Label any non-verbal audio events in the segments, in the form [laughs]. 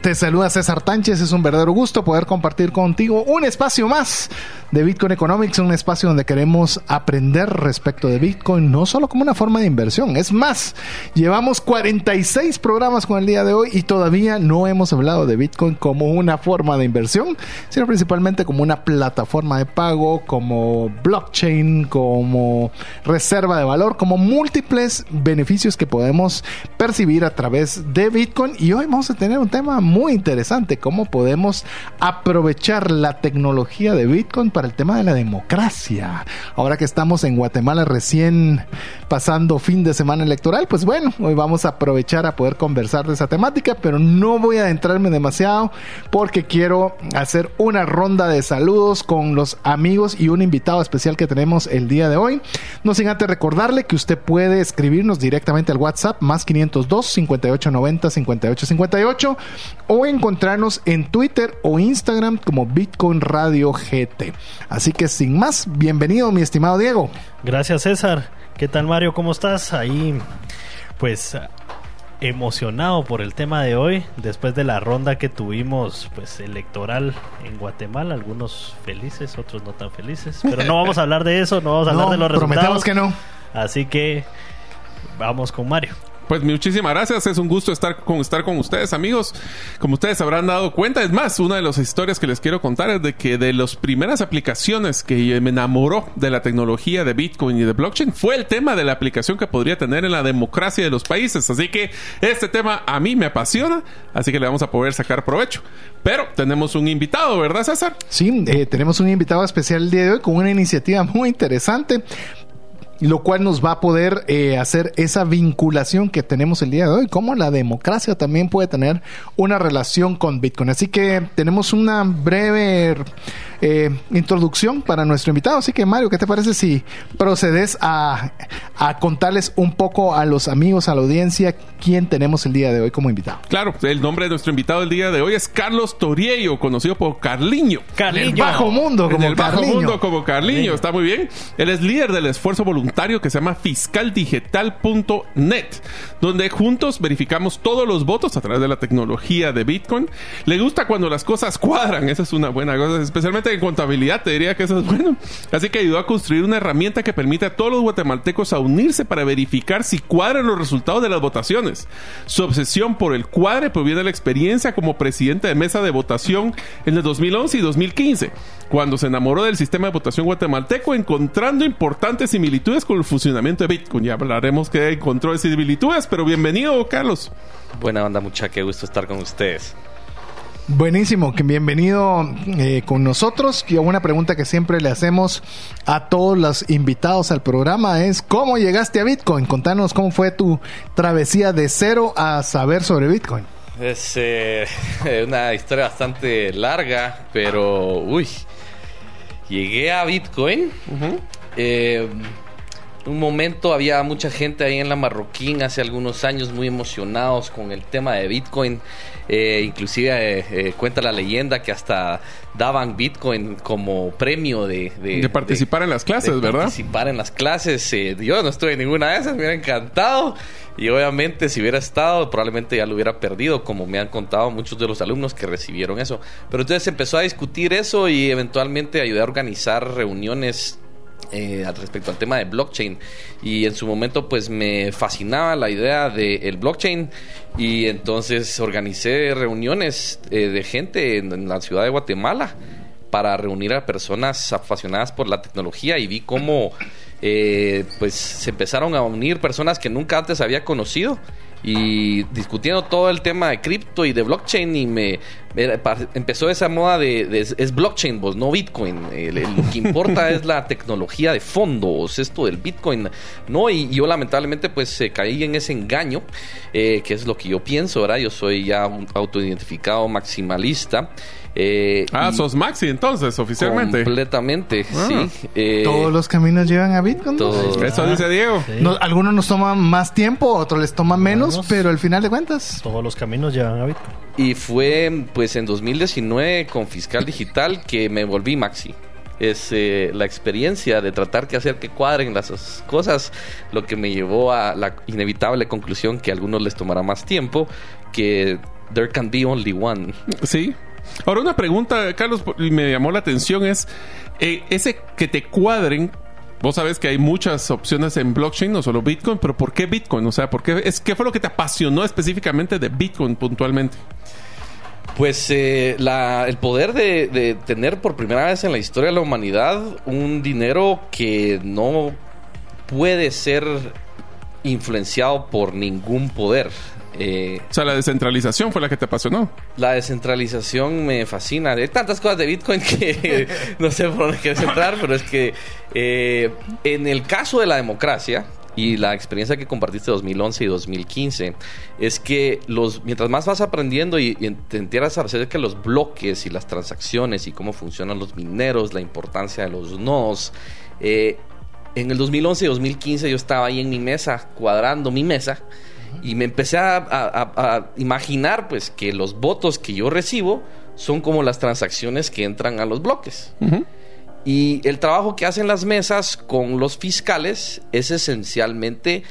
Te saluda César Tánchez, es un verdadero gusto poder compartir contigo un espacio más de Bitcoin Economics, un espacio donde queremos aprender respecto de Bitcoin, no solo como una forma de inversión, es más, llevamos 46 programas con el día de hoy y todavía no hemos hablado de Bitcoin como una forma de inversión, sino principalmente como una plataforma de pago, como blockchain, como reserva de valor, como múltiples beneficios que podemos percibir a través de Bitcoin. Y hoy vamos a tener un tema muy interesante, cómo podemos aprovechar la tecnología de Bitcoin para el tema de la democracia. Ahora que estamos en Guatemala recién pasando fin de semana electoral, pues bueno, hoy vamos a aprovechar a poder conversar de esa temática, pero no voy a adentrarme demasiado porque quiero hacer una ronda de saludos con los amigos y un invitado especial que tenemos el día de hoy. No sin antes recordarle que usted puede escribirnos directamente al WhatsApp más 502 5890 5858 o encontrarnos en Twitter o Instagram como Bitcoin Radio GT. Así que sin más, bienvenido mi estimado Diego. Gracias César. ¿Qué tal Mario? ¿Cómo estás? Ahí pues emocionado por el tema de hoy después de la ronda que tuvimos pues electoral en Guatemala algunos felices otros no tan felices pero no vamos a hablar de eso no vamos a hablar [laughs] de los resultados prometemos que no así que vamos con Mario pues muchísimas gracias. Es un gusto estar con, estar con ustedes, amigos. Como ustedes habrán dado cuenta, es más, una de las historias que les quiero contar es de que de las primeras aplicaciones que me enamoró de la tecnología de Bitcoin y de blockchain fue el tema de la aplicación que podría tener en la democracia de los países. Así que este tema a mí me apasiona, así que le vamos a poder sacar provecho. Pero tenemos un invitado, ¿verdad, César? Sí, eh, tenemos un invitado especial el día de hoy con una iniciativa muy interesante lo cual nos va a poder eh, hacer esa vinculación que tenemos el día de hoy, como la democracia también puede tener una relación con Bitcoin. Así que tenemos una breve eh, introducción para nuestro invitado. Así que Mario, ¿qué te parece si procedes a, a contarles un poco a los amigos, a la audiencia, quién tenemos el día de hoy como invitado? Claro, el nombre de nuestro invitado el día de hoy es Carlos Toriello, conocido por Carliño. Carliño. En el bajo mundo como en el bajo mundo como Carliño. Está muy bien. Él es líder del esfuerzo voluntario que se llama fiscaldigital.net, donde juntos verificamos todos los votos a través de la tecnología de Bitcoin. Le gusta cuando las cosas cuadran, esa es una buena cosa, especialmente en contabilidad, te diría que eso es bueno. Así que ayudó a construir una herramienta que permite a todos los guatemaltecos a unirse para verificar si cuadran los resultados de las votaciones. Su obsesión por el cuadre proviene de la experiencia como presidente de mesa de votación en el 2011 y 2015, cuando se enamoró del sistema de votación guatemalteco, encontrando importantes similitudes con el funcionamiento de Bitcoin. Ya hablaremos que encontró similitudes, pero bienvenido, Carlos. Buena onda, mucha, qué gusto estar con ustedes. Buenísimo, que bienvenido eh, con nosotros. Y una pregunta que siempre le hacemos a todos los invitados al programa es ¿cómo llegaste a Bitcoin? Contanos cómo fue tu travesía de cero a saber sobre Bitcoin. Es eh, [laughs] una historia bastante larga, pero uy, llegué a Bitcoin un momento había mucha gente ahí en la Marroquín hace algunos años muy emocionados con el tema de Bitcoin. Eh, inclusive eh, eh, cuenta la leyenda que hasta daban Bitcoin como premio de... De, participar en las clases, ¿verdad? Participar en las clases. yo no estuve en ninguna de esas, me hubiera encantado. Y obviamente si hubiera estado, probablemente ya lo hubiera perdido, como me han contado muchos de los alumnos que recibieron eso. Pero entonces empezó a discutir eso y eventualmente ayudé a organizar reuniones eh, al respecto al tema de blockchain. Y en su momento pues me fascinaba la idea del blockchain. Y entonces organicé reuniones eh, de gente en, la ciudad de Guatemala para reunir a personas apasionadas por la tecnología. Y vi cómo eh, pues se empezaron a unir personas que nunca antes había conocido y discutiendo todo el tema de cripto y de blockchain y me, empezó esa moda de, es blockchain vos no bitcoin lo que importa es la tecnología de fondos esto del bitcoin no y, yo lamentablemente pues caí en ese engaño eh, que es lo que yo pienso ¿verdad? yo soy ya un autoidentificado maximalista Eh, Ah, sos Maxi entonces, oficialmente. Completamente, Ah. sí. Eh, Todos los caminos llevan a Bitcoin. todos. Eso dice Diego. Sí. No, algunos nos toman más tiempo, otros les toman menos, Menos. pero al final de cuentas. Todos los caminos llevan a Bitcoin. Y fue pues en 2019 con Fiscal Digital que me volví Maxi. Es eh, la experiencia de tratar que hacer que cuadren las cosas lo que me llevó a la inevitable conclusión que a algunos les tomará más tiempo, que there can be only one. Sí. Ahora, una pregunta, Carlos, y me llamó la atención es, eh, ese que te cuadren, vos sabes que hay muchas opciones en blockchain, no solo Bitcoin, pero ¿por qué Bitcoin? O sea, ¿por qué, es, ¿qué fue lo que te apasionó específicamente de Bitcoin puntualmente? Pues eh, el poder de, de tener por primera vez en la historia de la humanidad un dinero que no puede ser influenciado por ningún poder. Eh, O sea, la descentralización fue la que te apasionó. La descentralización me fascina. Hay tantas cosas de Bitcoin que [laughs] no sé por dónde quieres entrar, pero es que eh, en el caso de la democracia y la experiencia que compartiste 2011 y 2015 es que los mientras más vas aprendiendo y, y te enteras acerca de los bloques y las transacciones y cómo funcionan los mineros, la importancia de los nodos, eh, en el 2011 y 2015 yo estaba ahí en mi mesa, cuadrando mi mesa, y me empecé a, a- a- a imaginar pues que los votos que yo recibo son como las transacciones que entran a los bloques. Y el trabajo que hacen las mesas con los fiscales es esencialmente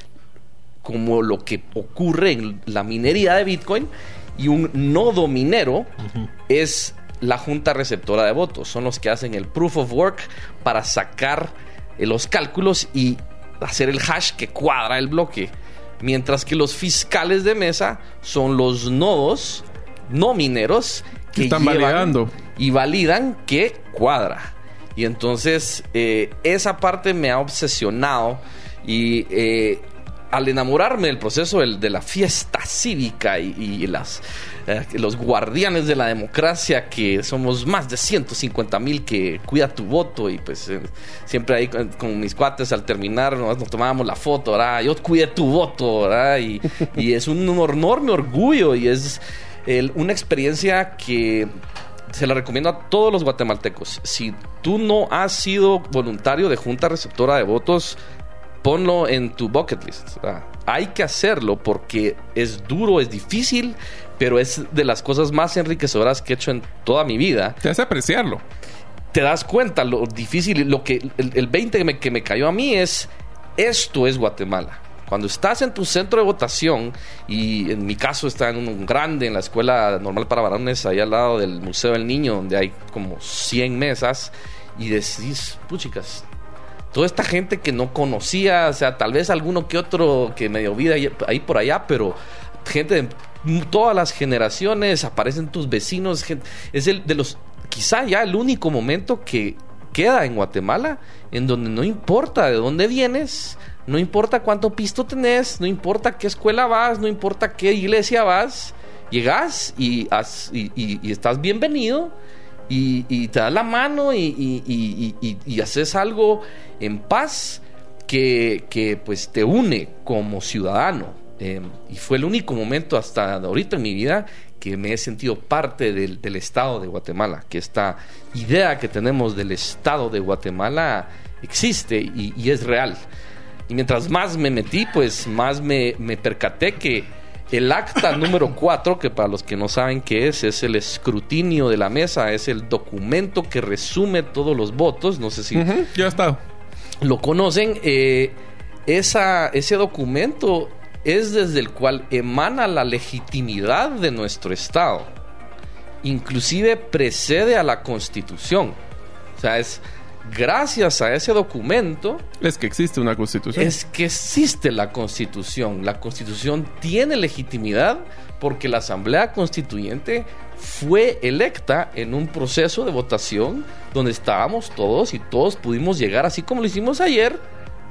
como lo que ocurre en la minería de Bitcoin y un nodo minero es la junta receptora de votos. Son los que hacen el proof of work para sacar los cálculos y hacer el hash que cuadra el bloque. Mientras que los fiscales de mesa son los nodos no mineros que Están validando. y validan que cuadra. Y entonces eh, esa parte me ha obsesionado y eh, al enamorarme del proceso de la fiesta cívica y, eh, los guardianes de la democracia, que somos más de 150 mil que cuida tu voto y pues eh, siempre ahí con, mis cuates al terminar nos, nos tomábamos la foto, ¿verdad? Yo cuidé tu voto, ¿verdad? Y, es un enorme orgullo y es una experiencia que se la recomiendo a todos los guatemaltecos. Si tú no has sido voluntario de junta receptora de votos, ponlo en tu bucket list. Hay que hacerlo porque es duro, es difícil, pero es de las cosas más enriquecedoras que he hecho en toda mi vida. Te hace apreciarlo. Te das cuenta lo difícil, lo que el, el 20 que me, que me cayó a mí es esto es Guatemala. Cuando estás en tu centro de votación, y en mi caso está en un grande, en la escuela normal para varones, ahí al lado del Museo del Niño, donde hay como 100 mesas, y decís, puchicas, toda esta gente que no conocía, o sea, tal vez alguno que otro que medio vida ahí, por allá, pero gente de todas las generaciones, aparecen tus vecinos, es el de los, quizá ya el único momento que queda en Guatemala en donde no importa de dónde vienes, no importa cuánto pisto tenés, no importa qué escuela vas, no importa qué iglesia vas, llegas y, has- y estás bienvenido y, y te das la mano y, y- y- haces algo en paz que, que, pues te une como ciudadano. Eh, y fue el único momento hasta ahorita en mi vida que me he sentido parte del, del Estado de Guatemala, que esta idea que tenemos del Estado de Guatemala existe y es real. Y mientras más me metí, pues más me, me percaté que el acta [laughs] número 4, que para los que no saben qué es, es el escrutinio de la mesa, es el documento que resume todos los votos. No sé si Ya estado. lo conocen. eh, esa, ese documento es desde el cual emana la legitimidad de nuestro Estado. Inclusive precede a la Constitución. O sea, es gracias a ese documento Es que existe una constitución. es que existe la constitución. La constitución tiene legitimidad porque la Asamblea Constituyente fue electa en un proceso de votación donde estábamos todos y todos pudimos llegar, así como lo hicimos ayer.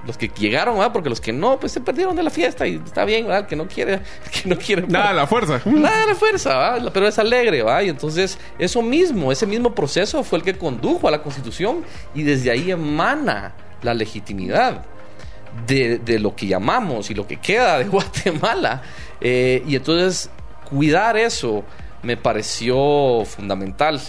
Los que llegaron, ¿verdad? porque los que no, pues se perdieron de la fiesta y está bien, ¿verdad? El que no quiere, [laughs] el que no quiere. Nada, la fuerza. Nada de fuerza, ¿va? pero es alegre, ¿va? Y entonces eso mismo, ese mismo proceso fue el que condujo a la Constitución y desde ahí emana la legitimidad de, de lo que llamamos y lo que queda de [laughs] Guatemala. Eh, y entonces cuidar eso me pareció fundamental.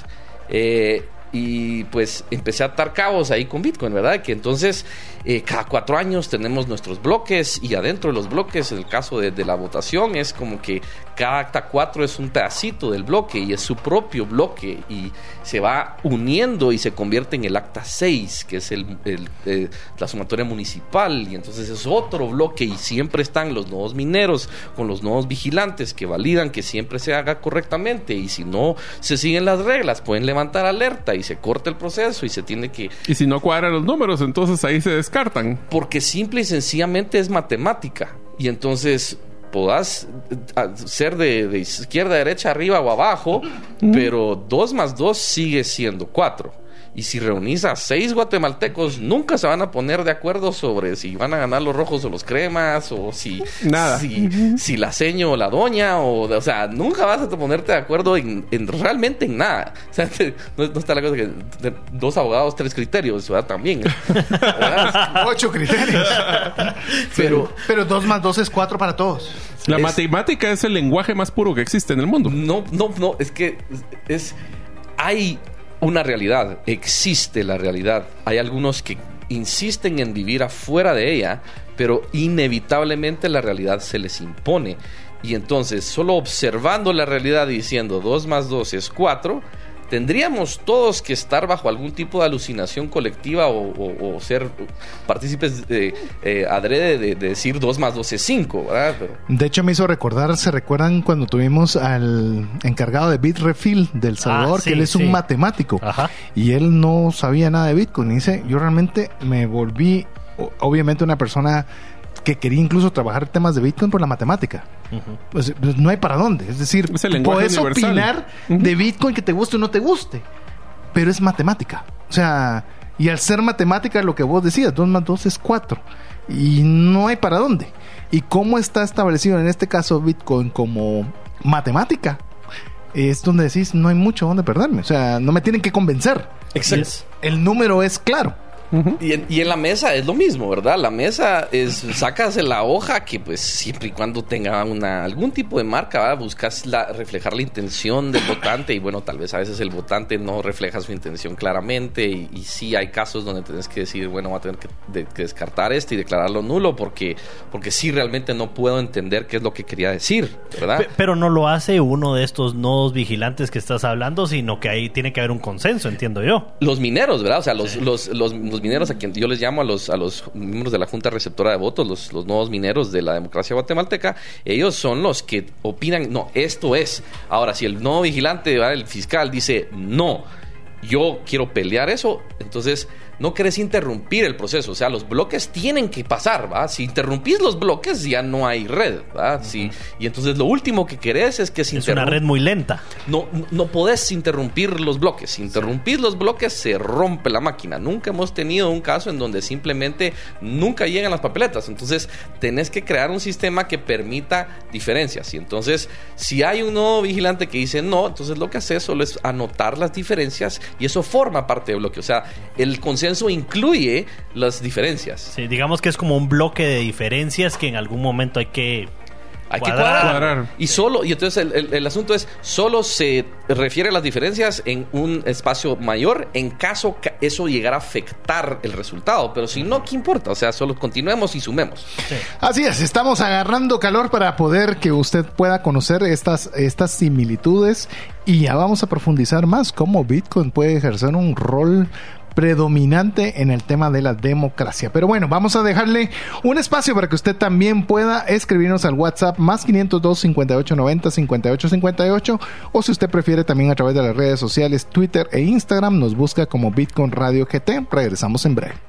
Eh, y pues empecé a atar cabos ahí con Bitcoin, ¿verdad? Que entonces eh, cada cuatro años tenemos nuestros bloques y adentro de los bloques, en el caso de, la votación, es como que cada acta 4 es un pedacito del bloque y es su propio bloque y se va uniendo y se convierte en el acta 6, que es el, el, eh, la sumatoria municipal. Y entonces es otro bloque y siempre están los nuevos mineros con los nuevos vigilantes que validan que siempre se haga correctamente. Y si no se siguen las reglas pueden levantar alerta y se corta el proceso y se tiene que... Y si no cuadran los números, entonces ahí se descartan. Porque simple y sencillamente es matemática. Y entonces podás eh, ser de, de izquierda, derecha, arriba o abajo, pero 2 más 2 sigue siendo 4. Y si reunís a seis guatemaltecos, nunca se van a poner de acuerdo sobre si van a ganar los rojos o los cremas, o si, Nada. si, si la seño o la doña, o, o sea, nunca vas a ponerte de acuerdo en, en realmente en nada. O sea, [laughs] te- no, no está la cosa que dos abogados, tres criterios, ¿verdad? También. ¿verdad? [laughs] Ocho criterios. [laughs] Pero Pero dos más dos es cuatro para todos. La Es- matemática es el lenguaje más puro que existe en el mundo. No, no, no, es que es hay una realidad, existe la realidad. Hay algunos que insisten en vivir afuera de ella, pero inevitablemente la realidad se les impone. Y entonces, solo observando la realidad diciendo 2 más 2 es 4, tendríamos todos que estar bajo algún tipo de alucinación colectiva o, o- o ser partícipes de, eh, adrede de, de decir 2 más 2 es 5, ¿verdad? Pero- De hecho, me hizo recordar, ¿se recuerdan cuando tuvimos al encargado de Bitrefill del Salvador? Ah, sí, que él es sí. un matemático. Ajá. Y él no sabía nada de Bitcoin. Y dice, yo realmente me volví, obviamente, una persona que quería incluso trabajar temas de Bitcoin por la matemática. Pues, pues, no hay para dónde. Es decir, Es el lenguaje puedes universal. opinar de Bitcoin que te guste o no te guste, pero es matemática. O sea, y al ser matemática, lo que vos decías, 2 más 2 es 4. Y no hay para dónde. ¿Y cómo está establecido en este caso Bitcoin como matemática? Es donde decís, no hay mucho donde perderme. O sea, no me tienen que convencer. Es. El número es claro. Y en, y en la mesa es lo mismo, ¿verdad? La mesa es, sacas la hoja que pues siempre y cuando tenga una, algún tipo de marca, ¿verdad? Buscas la, reflejar la intención del votante y bueno, tal vez a veces el votante no refleja su intención claramente y, y sí hay casos donde tienes que decir, bueno, va a tener que, de- que descartar este y declararlo nulo porque, porque sí realmente no puedo entender qué es lo que quería decir, ¿verdad? Pe- Pero no lo hace uno de estos nodos vigilantes que estás hablando, sino que ahí tiene que haber un consenso, entiendo yo. Los mineros, ¿verdad? O sea, los, los, los, los mineros a quien yo les llamo a los, a los miembros de la Junta Receptora de Votos, los, los nuevos mineros de la democracia guatemalteca, ellos son los que opinan, no, esto es. Ahora, si el nuevo vigilante, el fiscal, dice, no, yo quiero pelear eso, entonces no querés interrumpir el proceso. O sea, los bloques tienen que pasar, ¿va? Si interrumpís los bloques, ya no hay red, ¿va? Sí, y entonces lo último que querés es que se Es una red muy lenta. no, no podés interrumpir los bloques. Si interrumpís los bloques, se rompe la máquina. Nunca hemos tenido un caso en donde simplemente nunca llegan las papeletas. Entonces, tenés que crear un sistema que permita diferencias. Y entonces, si hay un nuevo vigilante que dice no, entonces lo que haces solo es anotar las diferencias y eso forma parte del bloque. O sea, el consenso incluye las diferencias. Sí, digamos que es como un bloque de diferencias que en algún momento hay que Hay que Cuadrar. Y solo, y entonces el, el- el asunto es, solo se refiere a las diferencias en un espacio mayor en caso que eso llegara a afectar el resultado. Pero si no, ¿qué importa? O sea, solo continuemos y sumemos. Así es, estamos agarrando calor para poder que usted pueda conocer estas, estas similitudes y ya vamos a profundizar más cómo Bitcoin puede ejercer un rol predominante en el tema de la democracia. Pero bueno, vamos a dejarle un espacio para que usted también pueda escribirnos al WhatsApp más 502 5890 5858 o si usted prefiere también a través de las redes sociales Twitter e Instagram nos busca como Bitcoin Radio GT. Regresamos en breve.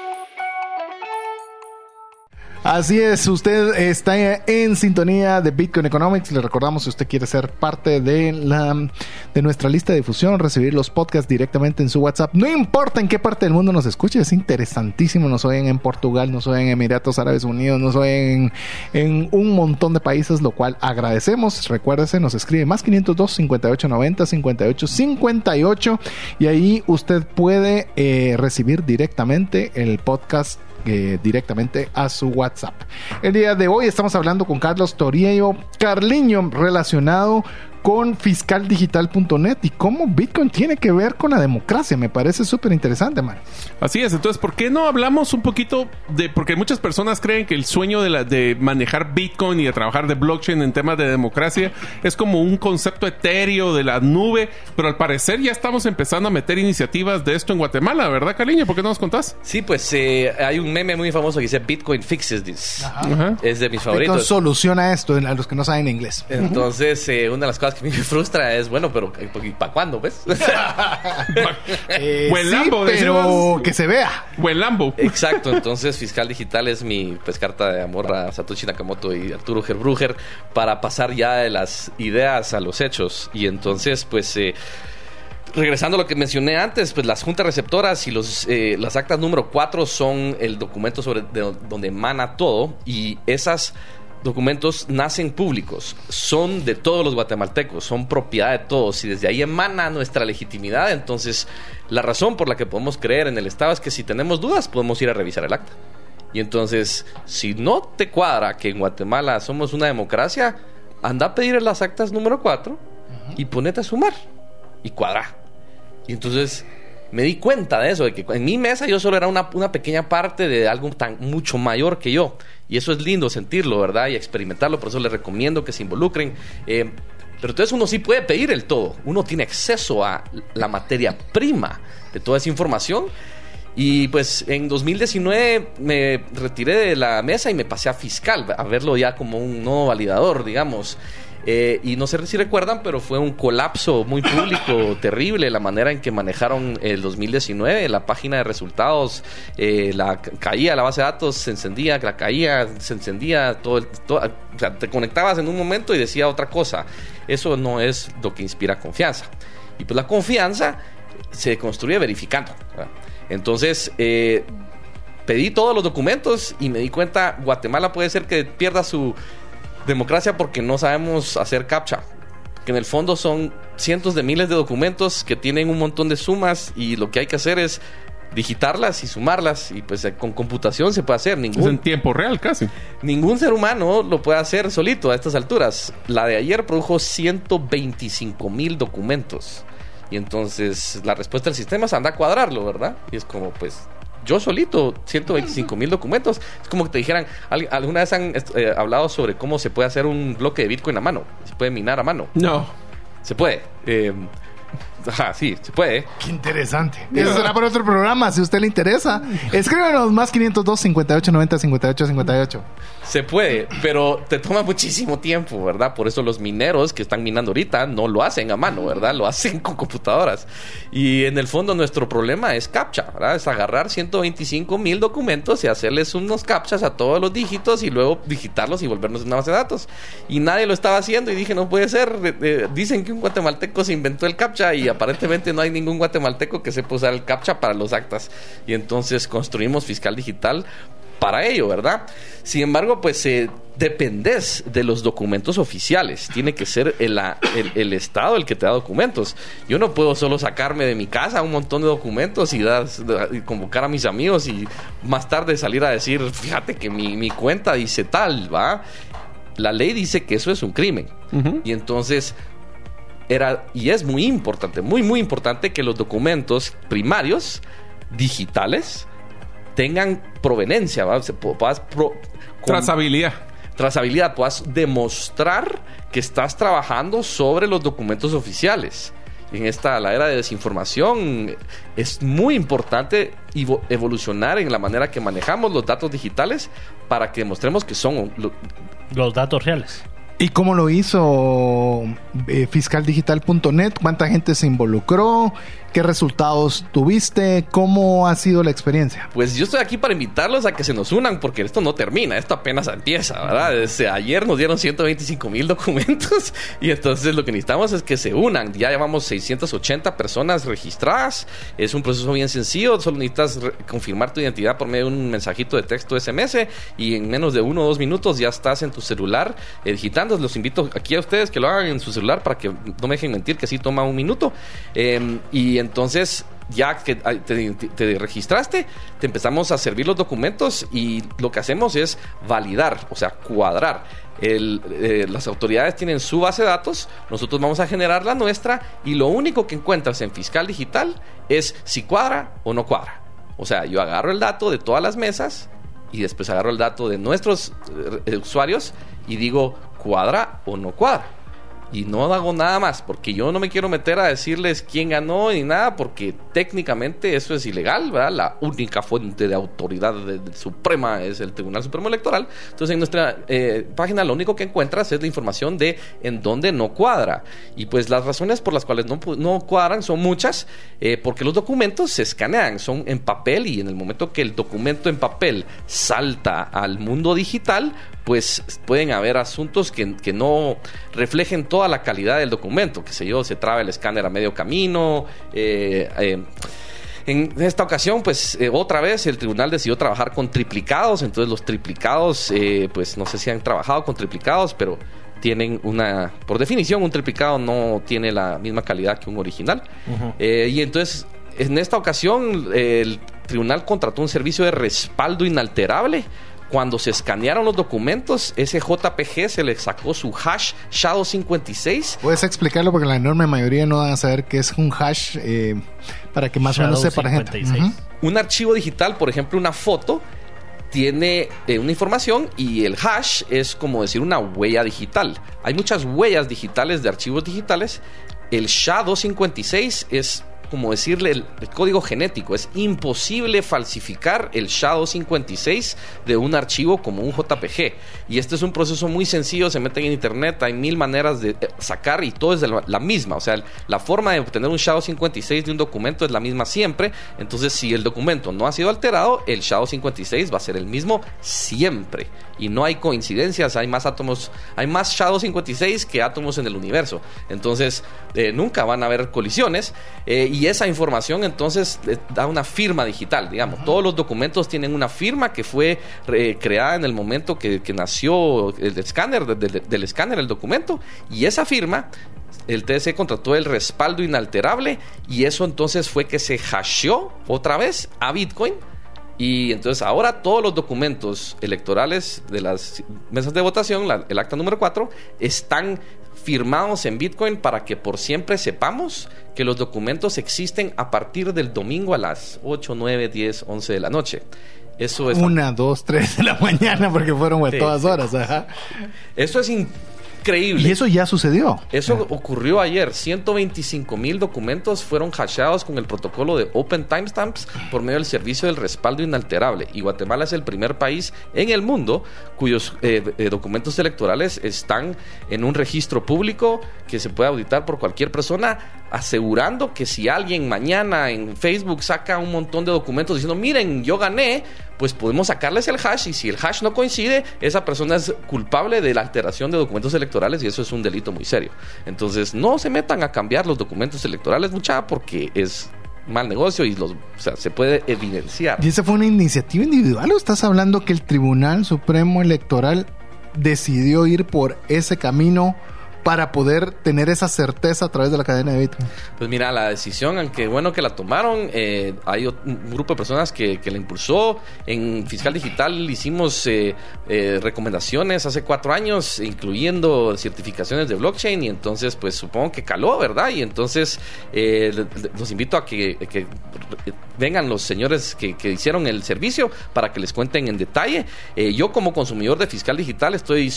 Así es, usted está en sintonía de Bitcoin Economics. Le recordamos si usted quiere ser parte de la de nuestra lista de difusión, recibir los podcasts directamente en su WhatsApp. No importa en qué parte del mundo nos escuche, es interesantísimo. Nos oyen en Portugal, nos oyen en Emiratos Árabes Unidos, nos oyen en, un montón de países, lo cual agradecemos. Recuérdese, nos escribe más 502 5890 58 58 y ahí usted puede eh, recibir directamente el podcast eh, directamente a su WhatsApp. El día de hoy estamos hablando con Carlos Toriello Carliño relacionado con fiscaldigital.net y cómo Bitcoin tiene que ver con la democracia. Me parece súper interesante, man. Así es, entonces, ¿por qué no hablamos un poquito de, porque muchas personas creen que el sueño de, la, de manejar Bitcoin y de trabajar de blockchain en temas de democracia es como un concepto etéreo de la nube, pero al parecer ya estamos empezando a meter iniciativas de esto en Guatemala, ¿verdad, Cariño? ¿Por qué no nos contás? Sí, pues eh, hay un meme muy famoso que dice Bitcoin fixes this. Es de mis favoritos. Bitcoin soluciona esto a los que no saben inglés. Entonces, eh, una de las cosas que me frustra es, bueno, pero ¿para cuándo, ves? [laughs] eh, Buen Lambo, pero que se vea. Buen Lambo. Exacto, entonces Fiscal Digital es mi pues, carta de amor a Satoshi Nakamoto y Arturo Gerbruger para pasar ya de las ideas a los hechos. Y entonces, pues... Eh, regresando a lo que mencioné antes, pues las juntas receptoras y los, eh, las actas número 4 son el documento sobre donde emana todo y esas documentos nacen públicos, son de todos los guatemaltecos, son propiedad de todos y desde ahí emana nuestra legitimidad. Entonces, la razón por la que podemos creer en el Estado es que si tenemos dudas podemos ir a revisar el acta. Y entonces, si no te cuadra que en Guatemala somos una democracia, anda a pedir las actas número 4 y ponete a sumar y cuadra. Y entonces me di cuenta de eso, de que en mi mesa yo solo era una, una pequeña parte de algo tan mucho mayor que yo. Y eso es lindo sentirlo, ¿verdad? Y experimentarlo. Por eso les recomiendo que se involucren. Eh, pero entonces uno sí puede pedir el todo. Uno tiene acceso a la materia prima de toda esa información. Y pues en 2019 me retiré de la mesa y me pasé a fiscal, a verlo ya como un nuevo validador, digamos. Eh, y no sé si recuerdan, pero fue un colapso muy público, [laughs] terrible, la manera en que manejaron el 2019, la página de resultados, eh, la caía, la base de datos se encendía, la caía, se encendía, todo, el, o sea, te conectabas en un momento y decía otra cosa. Eso no es lo que inspira confianza. Y pues la confianza se construye verificando. Entonces, eh, pedí todos los documentos y me di cuenta, Guatemala puede ser que pierda su democracia porque no sabemos hacer captcha. Que en el fondo son cientos de miles de documentos que tienen un montón de sumas y lo que hay que hacer es digitarlas y sumarlas y pues con computación se puede hacer. Ningún en tiempo real casi. ningún ser humano lo puede hacer solito a estas alturas. La de ayer produjo 125 mil documentos. Y entonces la respuesta del sistema es anda a cuadrarlo verdad y es como pues yo solito, 125 mil documentos. Es como que te dijeran, ¿alguna vez han eh, hablado sobre cómo se puede hacer un bloque de Bitcoin a mano? ¿Se puede minar a mano? No. Se puede. Eh, Ajá, sí, se puede. Qué interesante. Eso será para otro programa, si a usted le interesa. Escríbanos más 502 58 90 58 58. Se puede, pero te toma muchísimo tiempo, ¿verdad? Por eso los mineros que están minando ahorita no lo hacen a mano, ¿verdad? Lo hacen con computadoras. Y en el fondo nuestro problema es captcha, ¿verdad? Es agarrar 125 mil documentos y hacerles unos captchas a todos los dígitos y luego digitarlos y volvernos una base de datos. Y nadie lo estaba haciendo y dije, no puede ser. Eh, dicen que un guatemalteco se inventó el captcha y aparentemente no hay ningún guatemalteco que sepa usar el CAPTCHA para los actas. Y entonces construimos Fiscal Digital para ello, ¿verdad? Sin embargo, pues eh, dependes de los documentos oficiales. Tiene que ser el, el, Estado el que te da documentos. Yo no puedo solo sacarme de mi casa un montón de documentos y, convocar a mis amigos y más tarde salir a decir, fíjate que mi, cuenta dice tal, ¿va? La ley dice que eso es un crimen. Y entonces era y es muy importante, muy muy importante que los documentos primarios digitales tengan proveniencia, trazabilidad. trazabilidad, puedas demostrar que estás trabajando sobre los documentos oficiales. En esta la era de desinformación es muy importante evo- evolucionar en la manera que manejamos los datos digitales para que demostremos que son lo- Los datos reales. ¿Y cómo lo hizo eh, fiscaldigital.net? ¿Cuánta gente se involucró? ¿Qué resultados tuviste? ¿Cómo ha sido la experiencia? Pues yo estoy aquí para invitarlos a que se nos unan porque esto no termina, esto apenas empieza, ¿verdad? Desde ayer nos dieron 125 mil documentos [laughs] y entonces lo que necesitamos es que se unan. Ya llevamos 680 personas registradas, es un proceso bien sencillo, solo necesitas confirmar tu identidad por medio de un mensajito de texto SMS y en menos de uno o dos minutos ya estás en tu celular eh, digitando. Los invito aquí a ustedes que lo hagan en su celular para que no me dejen mentir que sí toma un minuto. Eh, y entonces ya que te, te- te registraste, te empezamos a servir los documentos y lo que hacemos es validar, o sea, cuadrar. Eh, las autoridades tienen su base de datos, nosotros vamos a generar la nuestra y lo único que encuentras en Fiscal Digital es si cuadra o no cuadra. O sea, yo agarro el dato de todas las mesas y después agarro el dato de nuestros eh, usuarios y digo cuadra o no cuadra. Y no hago nada más, porque yo no me quiero meter a decirles quién ganó ni nada, porque técnicamente eso es ilegal, ¿verdad? La única fuente de autoridad suprema es el Tribunal Supremo Electoral. Entonces en nuestra eh, página lo único que encuentras es la información de en dónde no cuadra. Y pues las razones por las cuales no, no cuadran son muchas, eh, porque los documentos se escanean, son en papel y en el momento que el documento en papel salta al mundo digital, pues pueden haber asuntos que, que no reflejen toda la calidad del documento, que sé yo, se traba el escáner a medio camino. eh, eh, en esta ocasión, pues eh, otra vez el tribunal decidió trabajar con triplicados, entonces los triplicados, eh, pues no sé si han trabajado con triplicados, pero tienen una, por definición, un triplicado no tiene la misma calidad que un original. Y entonces, en esta ocasión, el tribunal contrató un servicio de respaldo inalterable. Cuando se escanearon los documentos, ese JPG se le sacó su hash Shadow56 ¿Puedes explicarlo? Porque la enorme mayoría no van a saber qué es un hash eh, para que más o menos sepa la gente. 56. Ujú. un archivo digital, por ejemplo, una foto, tiene eh, una información y el hash es como decir una huella digital. Hay muchas huellas digitales de archivos digitales. El SHA-256 es como decirle el, código genético. Es imposible falsificar el SHA-256 de un archivo como un JPG. Y este es un proceso muy sencillo. Se meten en internet, hay mil maneras de eh, sacar y todo es la, misma. O sea, la forma de obtener un SHA-256 de un documento es la misma siempre. Entonces, si el documento no ha sido alterado, el SHA-256 va a ser el mismo siempre. Y no hay coincidencias, hay más átomos, hay más SHA-256 que átomos en el universo. Entonces, eh, nunca van a haber colisiones. eh, esa información entonces eh, da una firma digital, digamos. Todos los documentos tienen una firma que fue eh, creada en el momento que, que nació el escáner, de- de- del escáner, el documento. Y esa firma el TSE contrató el respaldo inalterable y eso entonces fue que se hasheó otra vez a Bitcoin. Y entonces ahora todos los documentos electorales de las mesas de votación, la- el acta número 4, están firmados en Bitcoin para que por siempre sepamos que los documentos existen a partir del domingo a las 8, 9, 10, 11 de la noche. Eso es, Una, dos, tres de la mañana, porque fueron pues, Sí, todas horas. Ajá. eso es increíble. Y eso ya sucedió. Eso ocurrió ayer. 125 mil documentos fueron hasheados con el protocolo de Open Timestamps por medio del servicio del respaldo inalterable. Y Guatemala es el primer país en el mundo cuyos eh, eh, documentos electorales están en un registro público que se puede auditar por cualquier persona, asegurando que si alguien mañana en Facebook saca un montón de documentos diciendo, miren, yo gané, pues podemos sacarles el hash y si el hash no coincide, esa persona es culpable de la alteración de documentos electorales y eso es un delito muy serio. Entonces, no se metan a cambiar los documentos electorales, mucha, porque es mal negocio y los, se puede evidenciar. ¿Y esa fue una iniciativa individual o estás hablando que el Tribunal Supremo Electoral decidió ir por ese camino para poder tener esa certeza a través de la cadena de Bitcoin? Pues mira, la decisión, aunque bueno que la tomaron, eh, hay un grupo de personas que, que, la impulsó. En Fiscal Digital hicimos eh, eh, recomendaciones hace cuatro años, incluyendo certificaciones de blockchain, y entonces pues supongo que caló, ¿verdad? Y entonces los invito a que, que vengan los señores que, que, hicieron el servicio para que les cuenten en detalle. Yo como consumidor de Fiscal Digital estoy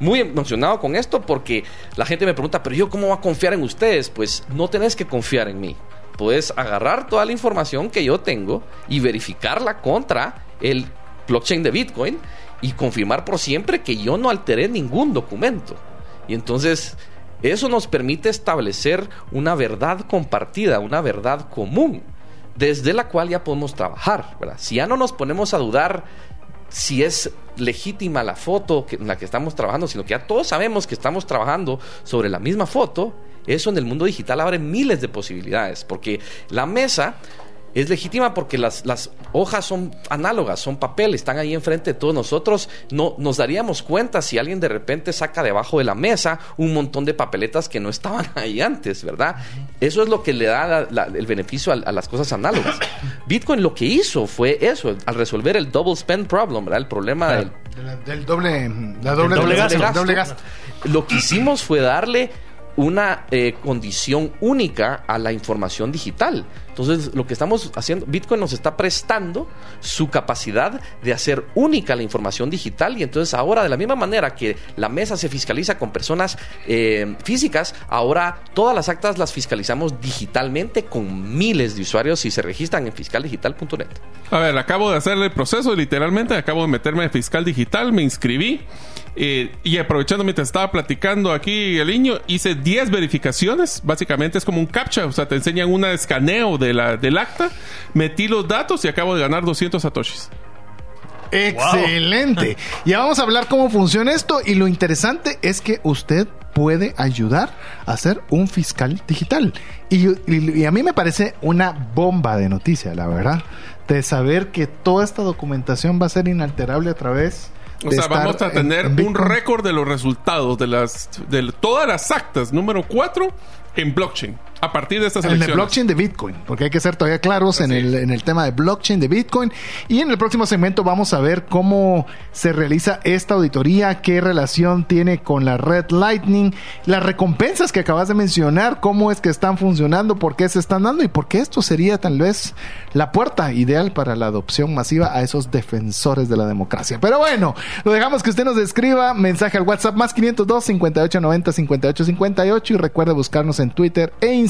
muy emocionado con esto porque la gente me pregunta, pero yo cómo voy a confiar en ustedes? Pues no tenés que confiar en mí. Puedes agarrar toda la información que yo tengo y verificarla contra el blockchain de Bitcoin y confirmar por siempre que yo no alteré ningún documento. Y entonces eso nos permite establecer una verdad compartida, una verdad común, desde la cual ya podemos trabajar. ¿verdad? Si ya no nos ponemos a dudar si es legítima la foto en la que estamos trabajando, sino que ya todos sabemos que estamos trabajando sobre la misma foto, eso en el mundo digital abre miles de posibilidades, porque la mesa es legítima porque las, las, hojas son análogas, son papel, están ahí enfrente de todos nosotros. No nos daríamos cuenta si alguien de repente saca debajo de la mesa un montón de papeletas que no estaban [laughs] ahí antes, ¿verdad? Eso es lo que le da la, la, el beneficio a, a, las cosas análogas. [coughs] Bitcoin lo que hizo fue eso, al resolver el double spend problem, ¿verdad? El problema claro. del, del, doble, la doble, doble, gasto, gasto. doble gasto. Lo que hicimos fue darle una eh, condición única a la información digital. Entonces, lo que estamos haciendo, Bitcoin nos está prestando su capacidad de hacer única la información digital y entonces ahora, de la misma manera que la mesa se fiscaliza con personas eh, físicas, ahora todas las actas las fiscalizamos digitalmente con miles de usuarios y se registran en fiscaldigital.net. A ver, acabo de hacer el proceso, literalmente, acabo de meterme en Fiscal Digital, me inscribí. Eh, y aprovechando mientras estaba platicando aquí el niño, hice 10 verificaciones. Básicamente es como un captcha, o sea, te enseñan un escaneo de la, del acta. Metí los datos y acabo de ganar 200 satoshis. Excelente. Wow. ya vamos a hablar cómo funciona esto y lo interesante es que usted puede ayudar a ser un fiscal digital. Y, y, y, a mí me parece una bomba de noticia, la verdad, de saber que toda esta documentación va a ser inalterable a través o sea, vamos a tener en, en un récord de los resultados de las de todas las actas número 4 en blockchain a partir de estas en elecciones. el blockchain de Bitcoin, porque hay que ser todavía claros en el, en el tema de blockchain de Bitcoin. Y en el próximo segmento vamos a ver cómo se realiza esta auditoría, qué relación tiene con la red Lightning, las recompensas que acabas de mencionar, cómo es que están funcionando, por qué se están dando y por qué esto sería tal vez la puerta ideal para la adopción masiva a esos defensores de la democracia. Pero bueno, lo dejamos que usted nos escriba mensaje al WhatsApp más 502 5890 5858 y recuerde buscarnos en Twitter e Instagram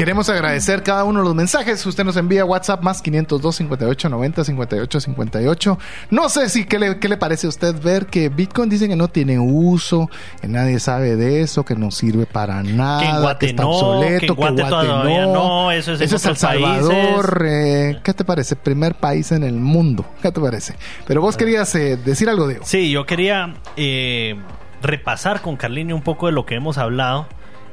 Queremos agradecer cada uno de los mensajes. Usted nos envía WhatsApp más 502 58 90 58 58. No sé si qué le, qué le parece a usted ver que Bitcoin dice que no tiene uso, que nadie sabe de eso, que no sirve para nada, que, en Guate que está no, obsoleto, que en Guate, que Guate todavía no. no, eso es en Eso es El Salvador. Eh, ¿Qué te parece? Primer país en el mundo. ¿Qué te parece? Pero vos querías eh, decir algo, Diego. Sí, yo quería eh, repasar con Carlini un poco de lo que hemos hablado.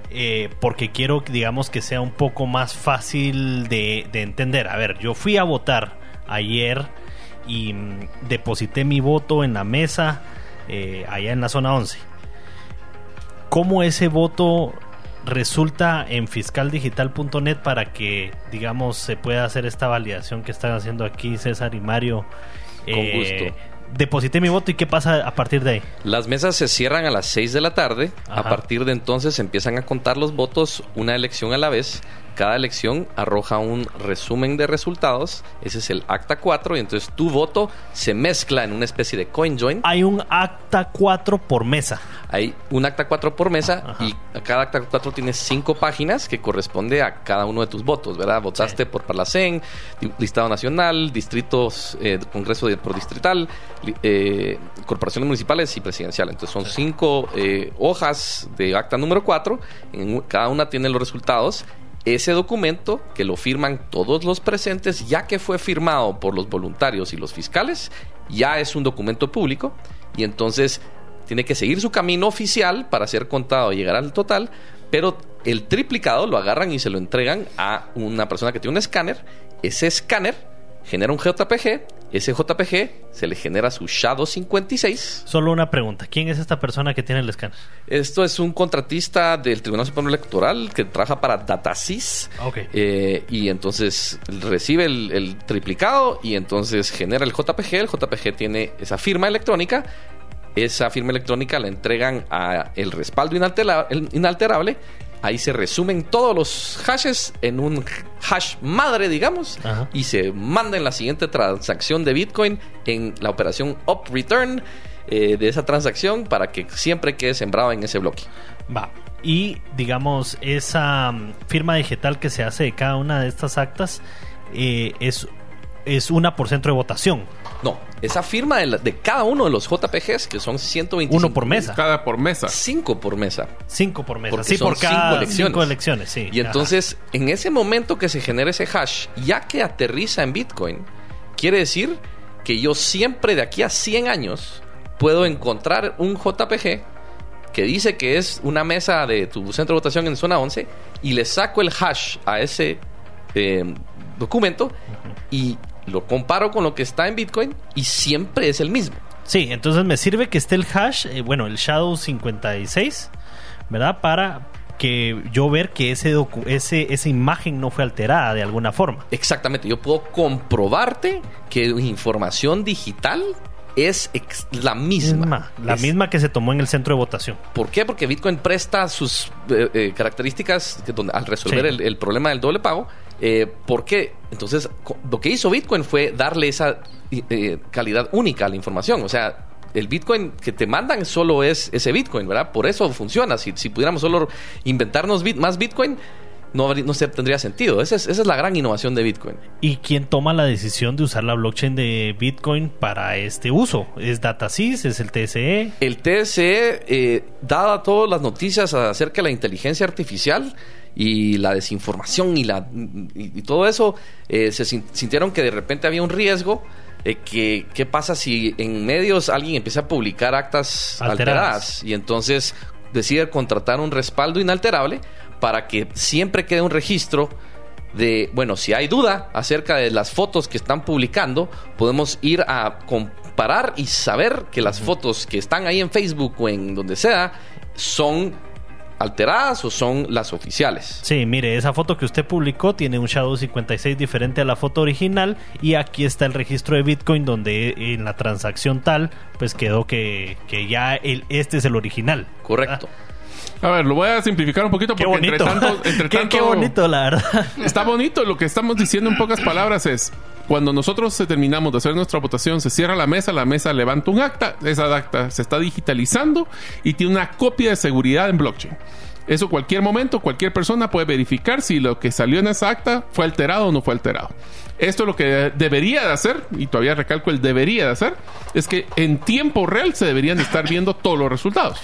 Eh, porque quiero, digamos, que sea un poco más fácil de, de entender. A ver, yo fui a votar ayer y mm, deposité mi voto en la mesa eh, allá en la zona 11. ¿Cómo ese voto resulta en fiscaldigital.net para que, digamos, se pueda hacer esta validación que están haciendo aquí César y Mario? Con gusto. Deposité mi voto y qué pasa a partir de ahí. Las mesas se cierran a las 6 de la tarde. A partir de entonces empiezan a contar los votos una elección a la vez. Cada elección arroja un resumen de resultados. Ese es el acta 4 y entonces tu voto se mezcla en una especie de coin join. Hay un acta 4 por mesa. Hay un acta 4 por mesa Ajá. y cada acta 4 tiene 5 páginas que corresponde a cada uno de tus votos, ¿verdad? Votaste por Parlacén, di- listado nacional, distritos, eh, congreso de- por distrital, eh, corporaciones municipales y presidencial. Entonces son 5 hojas de acta número 4, en u- cada una tiene los resultados. Ese documento, que lo firman todos los presentes, ya que fue firmado por los voluntarios y los fiscales, ya es un documento público y entonces tiene que seguir su camino oficial para ser contado y llegar al total, pero el triplicado lo agarran y se lo entregan a una persona que tiene un escáner. Ese escáner genera un JPG, ese JPG se le genera su Shadow 56. Solo una pregunta. ¿Quién es esta persona que tiene el escáner? Esto es un contratista del Tribunal Supremo Electoral que trabaja para Datasys. Ok. Eh, y entonces recibe el, el triplicado y entonces genera el JPG. El JPG tiene esa firma electrónica. Esa firma electrónica la entregan a el respaldo inalterable. Ahí se resumen todos los hashes en un hash madre, digamos, Ajá. y se manda en la siguiente transacción de Bitcoin en la operación up return eh, de esa transacción para que siempre quede sembrado en ese bloque. Va. Y digamos, esa mm, firma digital que se hace de cada una de estas actas eh, es, es una por centro de votación. No, esa firma de, la- de cada uno de los JPGs, que son 125. Uno por mesa. Cada por mesa. 5 por mesa. Cinco por mesa. Porque sí, son por cada cinco elecciones. cinco elecciones. Sí. Y entonces, en ese momento que se genera ese hash, ya que aterriza en Bitcoin, quiere decir que yo siempre de aquí a 100 años puedo encontrar un JPG que dice que es una mesa de tu centro de votación en zona 11 y le saco el hash a ese eh, documento y lo comparo con lo que está en Bitcoin y siempre es el mismo. Sí, entonces me sirve que esté el hash, eh, bueno, el Shadow 56, ¿verdad? Para que yo ver que ese, docu- ese esa imagen no fue alterada de alguna forma. Exactamente, yo puedo comprobarte que información digital es la misma. La Es- misma que se tomó en el centro de votación. ¿Por qué? Porque Bitcoin presta sus eh, eh, características que donde- al resolver Sí. el, el problema del doble pago. Eh, ¿Por qué? Entonces, lo que hizo Bitcoin fue darle esa calidad única a la información. O sea, el Bitcoin que te mandan solo es ese Bitcoin, ¿verdad? Por eso funciona. Si, si pudiéramos solo inventarnos bit- más Bitcoin, no, no se tendría sentido. Esa es, esa es la gran innovación de Bitcoin. ¿Y quién toma la decisión de usar la blockchain de Bitcoin para este uso? ¿Es DataSys? ¿Es el? TSE? El TSE, eh, dada todas las noticias acerca de la inteligencia artificial y la desinformación y, la, y, y todo eso, eh, se sin- sintieron que de repente había un riesgo. eh, que, ¿Qué pasa si en medios alguien empieza a publicar actas Alteradas. alteradas? Y entonces decide contratar un respaldo inalterable para que siempre quede un registro de, bueno, si hay duda acerca de las fotos que están publicando, podemos ir a comparar y saber que las fotos que están ahí en Facebook o en donde sea son alteradas o son las oficiales. Sí, mire, esa foto que usted publicó tiene un Shadow 56 diferente a la foto original y aquí está el registro de Bitcoin donde en la transacción tal pues quedó que, que ya el, este es el original. Correcto. A ver, lo voy a simplificar un poquito porque entre tanto, entre qué, tanto qué bonito, la verdad. está bonito. Lo que estamos diciendo en pocas palabras es cuando nosotros terminamos de hacer nuestra votación, se cierra la mesa, la mesa levanta un acta, esa acta se está digitalizando y tiene una copia de seguridad en blockchain. Eso cualquier momento, cualquier persona puede verificar si lo que salió en esa acta fue alterado o no fue alterado. Esto lo que debería de hacer, y todavía recalco el debería de hacer, es que en tiempo real se deberían estar viendo todos los resultados.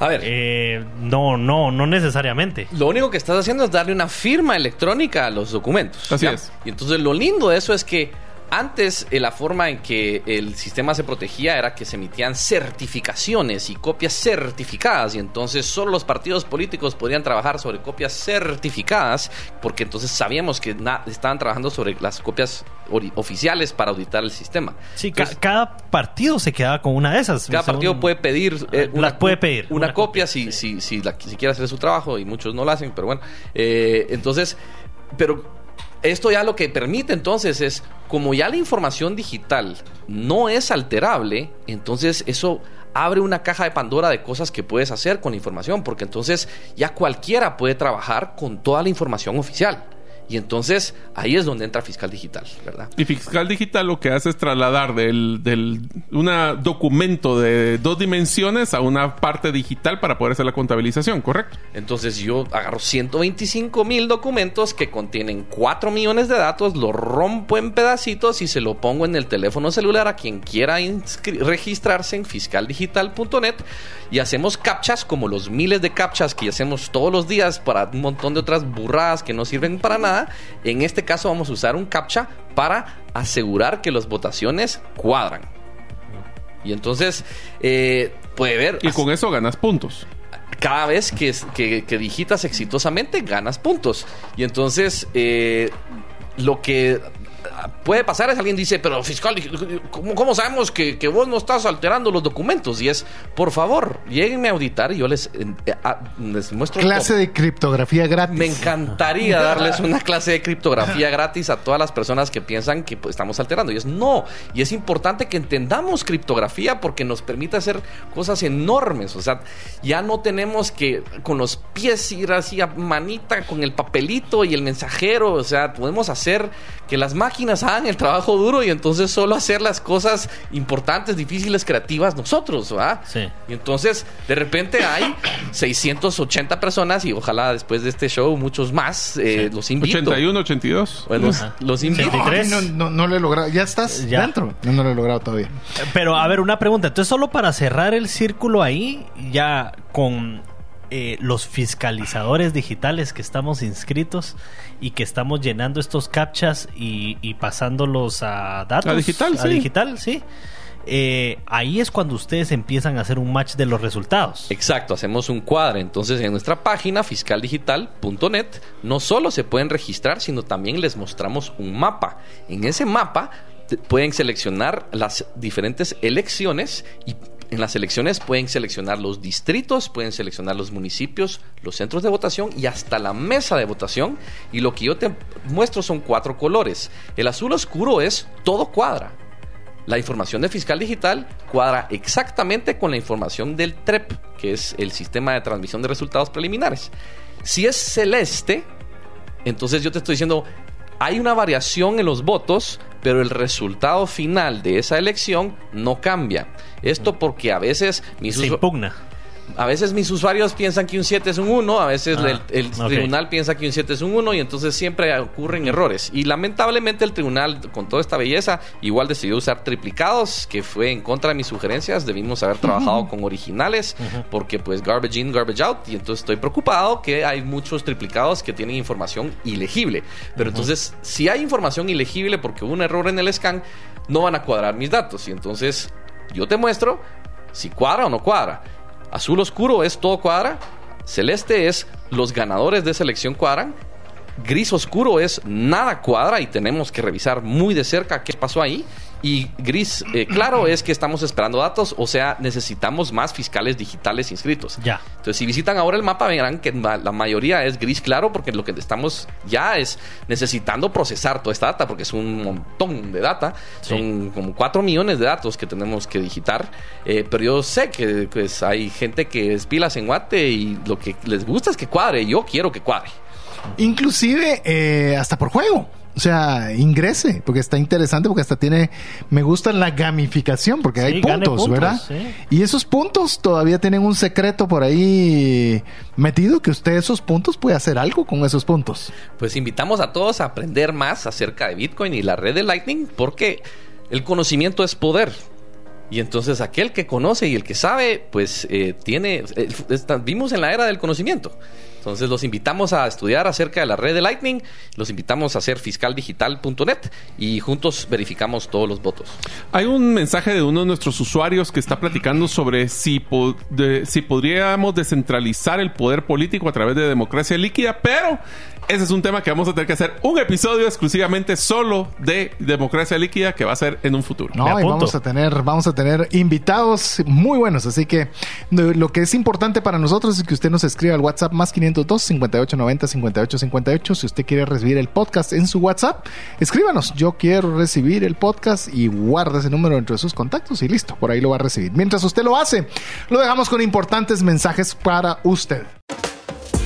A ver, Eh, no, no, no necesariamente. lo único que estás haciendo es darle una firma electrónica a los documentos. Así ¿ya? es. Y entonces lo lindo de eso es que antes eh, la forma en que el sistema se protegía era que se emitían certificaciones y copias certificadas y entonces solo los partidos políticos podían trabajar sobre copias certificadas porque entonces sabíamos que estaban trabajando sobre las copias oficiales para auditar el sistema. Sí, ca- cada partido se quedaba con una de esas. cada partido puede pedir eh, Las puede pedir, una, una copia, copia, si, sí. si, si, la- si quiere hacer su trabajo y muchos no lo hacen, pero bueno. Eh, entonces, pero esto ya lo que permite entonces es, como ya la información digital no es alterable, entonces eso abre una caja de Pandora de cosas que puedes hacer con la información, porque entonces ya cualquiera puede trabajar con toda la información oficial. Y entonces ahí es donde entra Fiscal Digital, ¿verdad? Y Fiscal Digital lo que hace es trasladar del, del una documento de dos dimensiones a una parte digital para poder hacer la contabilización, ¿correcto? Entonces yo agarro 125 mil documentos que contienen 4 millones de datos, lo rompo en pedacitos y se lo pongo en el teléfono celular a quien quiera registrarse en fiscaldigital.net y hacemos captchas como los miles de captchas que hacemos todos los días para un montón de otras burradas que no sirven para nada en este caso vamos a usar un captcha para asegurar que las votaciones cuadran. Y entonces eh, puede ver... Y con eso ganas puntos cada vez que, que, digitas exitosamente, ganas puntos. Y entonces, eh, lo que puede pasar es alguien dice, pero fiscal, ¿cómo, sabemos que, vos no estás alterando los documentos? Y es, por favor, lleguenme a auditar y yo les, eh, les muestro. Clase de criptografía gratis. Me encantaría darles una clase de criptografía gratis a todas las personas que piensan que pues, estamos alterando. Y es no. Y es importante que entendamos criptografía porque nos permite hacer cosas enormes. O sea, ya no tenemos que con los pies ir así a manita con el papelito y el mensajero. O sea, podemos hacer que las máquinas hagan el trabajo duro y entonces solo hacer las cosas importantes, difíciles, creativas nosotros, ¿va? Sí. Y entonces, de repente hay [coughs] 680 personas y ojalá después de este show muchos más. Eh, los invito. 81, 82. Bueno, los, invito. No, no, no, lo he logrado. ¿Ya estás ya. dentro? No, no lo he logrado todavía. Pero, a ver, una pregunta. Entonces, solo para cerrar el círculo ahí, ya con eh, los fiscalizadores digitales que estamos inscritos y que estamos llenando estos captchas y, pasándolos a datos. A digital, a digital, sí. Eh, ahí es cuando ustedes empiezan a hacer un match de los resultados. Exacto, hacemos un cuadro. Entonces en nuestra página fiscaldigital.net no solo se pueden registrar, sino también les mostramos un mapa. En ese mapa pueden seleccionar las diferentes elecciones y en las elecciones pueden seleccionar los distritos, pueden seleccionar los municipios, los centros de votación y hasta la mesa de votación. Y lo que yo te muestro son cuatro colores. El azul oscuro es todo cuadra. La información de fiscal digital cuadra exactamente con la información del TREP, que es el sistema de transmisión de resultados preliminares. Si es celeste, entonces yo te estoy diciendo, hay una variación en los votos, pero el resultado final de esa elección no cambia. Esto porque a veces mis Se impugna. A veces mis usuarios piensan que un 7 es un 1, a veces ah, el, tribunal piensa que un 7 es un 1 y entonces siempre ocurren errores. Y lamentablemente el tribunal, con toda esta belleza, igual decidió usar triplicados, que fue en contra de mis sugerencias. Debimos haber trabajado con originales, porque pues garbage in, garbage out. Y entonces estoy preocupado que hay muchos triplicados que tienen información ilegible. Pero entonces, si hay información ilegible porque hubo un error en el scan, no van a cuadrar mis datos. Y entonces yo te muestro si cuadra o no cuadra. Azul oscuro es todo cuadra. Celeste es los ganadores de selección cuadran. Gris oscuro es nada cuadra y tenemos que revisar muy de cerca qué pasó ahí. Y gris eh, claro es que estamos esperando datos, o sea, necesitamos más fiscales digitales inscritos. Ya. Entonces, si visitan ahora el mapa, verán que la mayoría es gris claro, porque lo que estamos ya es necesitando procesar toda esta data, porque es un montón de data. Son como 4 millones de datos que tenemos que digitar. Eh, pero yo sé que pues, hay gente que es pilas en Guate y lo que les gusta es que cuadre. Yo quiero que cuadre. Inclusive eh, hasta por juego. O sea, ingrese, porque está interesante, porque hasta tiene, me gusta la gamificación, porque hay puntos, ¿verdad? Y esos puntos todavía tienen un secreto por ahí metido, que usted esos puntos puede hacer algo con esos puntos. Pues invitamos a todos a aprender más acerca de Bitcoin y la red de Lightning, porque el conocimiento es poder. Y entonces aquel que conoce y el que sabe, pues eh, tiene, eh, vimos en la era del conocimiento. Entonces los invitamos a estudiar acerca de la red de Lightning, los invitamos a hacer fiscaldigital.net y juntos verificamos todos los votos. Hay un mensaje de uno de nuestros usuarios que está platicando sobre si, si podríamos descentralizar el poder político a través de democracia líquida, pero ese es un tema que vamos a tener que hacer un episodio exclusivamente solo de democracia líquida que va a ser en un futuro. No, y vamos a tener, vamos a tener invitados muy buenos, así que lo que es importante para nosotros es que usted nos escriba al WhatsApp más 500 502 5890 5858. Si usted quiere recibir el podcast en su WhatsApp, escríbanos. Yo quiero recibir el podcast y guarda ese número entre sus contactos y listo, por ahí lo va a recibir. Mientras usted lo hace, lo dejamos con importantes mensajes para usted.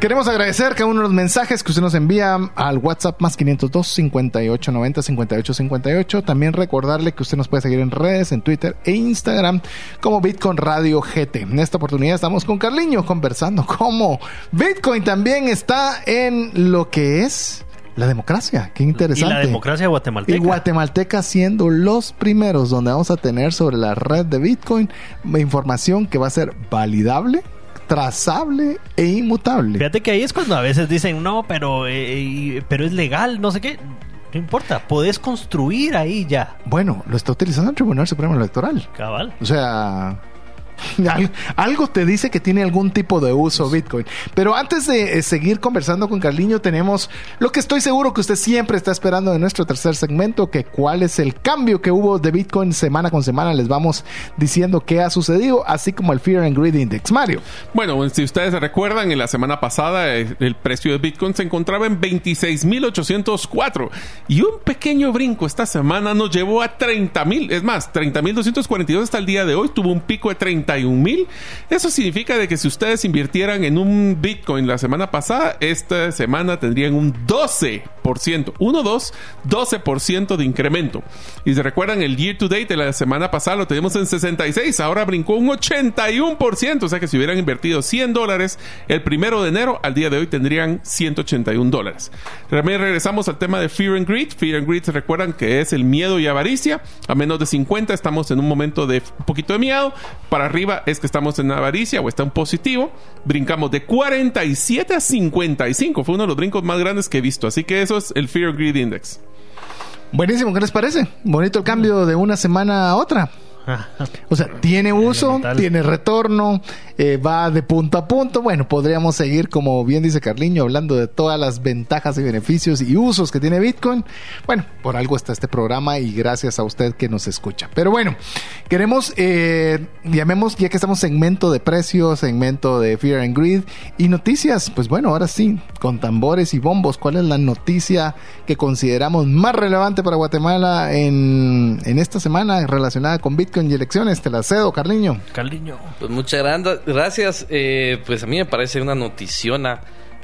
Queremos agradecer cada uno de los mensajes que usted nos envía al WhatsApp más 502 58 90 58 58. También recordarle que usted nos puede seguir en redes, en Twitter e Instagram como Bitcoin Radio GT. En esta oportunidad estamos con Carliño conversando cómo Bitcoin también está en lo que es la democracia. Qué interesante. Y la democracia guatemalteca. Y Guatemalteca siendo los primeros donde vamos a tener sobre la red de Bitcoin información que va a ser validable trazable e inmutable. Fíjate que ahí es cuando a veces dicen, no, pero, eh, pero es legal, no sé qué. No importa, podés construir ahí ya. Bueno, lo está utilizando el Tribunal Supremo Electoral. Cabal. O sea, [laughs] algo te dice que tiene algún tipo de uso Bitcoin. Pero antes de eh, seguir conversando con Carliño, tenemos lo que estoy seguro que usted siempre está esperando de nuestro tercer segmento, que cuál es el cambio que hubo de Bitcoin semana con semana. Les vamos diciendo qué ha sucedido, así como el Fear and Greed Index. Mario. Bueno, si ustedes se recuerdan, en la semana pasada eh, el precio de Bitcoin se encontraba en 26.804 y un pequeño brinco esta semana nos llevó a 30.000. Es más, 30.242 hasta el día de hoy. Tuvo un pico de 30 mil. Eso significa de que si ustedes invirtieran en un Bitcoin la semana pasada, esta semana tendrían un 12%, 1, 2, 12% de incremento. Y se recuerdan, el year to date de la semana pasada lo tenemos en 66, ahora brincó un 81%, o sea que si hubieran invertido 100 dólares el primero de enero, al día de hoy tendrían 181 dólares. También regresamos al tema de Fear and Greed. Fear and Greed se recuerdan que es el miedo y avaricia. A menos de 50 estamos en un momento de un poquito de miedo. Para arriba es que estamos en avaricia o está en positivo. Brincamos de 47 a 55. Fue uno de los brincos más grandes que he visto. Así que eso es el Fear Greed Index. Buenísimo, ¿qué les parece? Bonito el cambio de una semana a otra. O sea, tiene uso, tiene retorno, eh, va de punto a punto. Bueno, podríamos seguir, como bien dice Carliño, hablando de todas las ventajas y beneficios y usos que tiene Bitcoin. Bueno, por algo está este programa y gracias a usted que nos escucha. Pero bueno, queremos, eh, llamemos, ya que estamos segmento de precios, segmento de Fear and Greed y noticias, pues bueno, ahora sí, con tambores y bombos, ¿cuál es la noticia que consideramos más relevante para Guatemala en, en esta semana relacionada con Bitcoin? Y elecciones. Te la cedo, Carliño. Carliño. Pues muchas gracias. Eh, pues a mí me parece una noticiona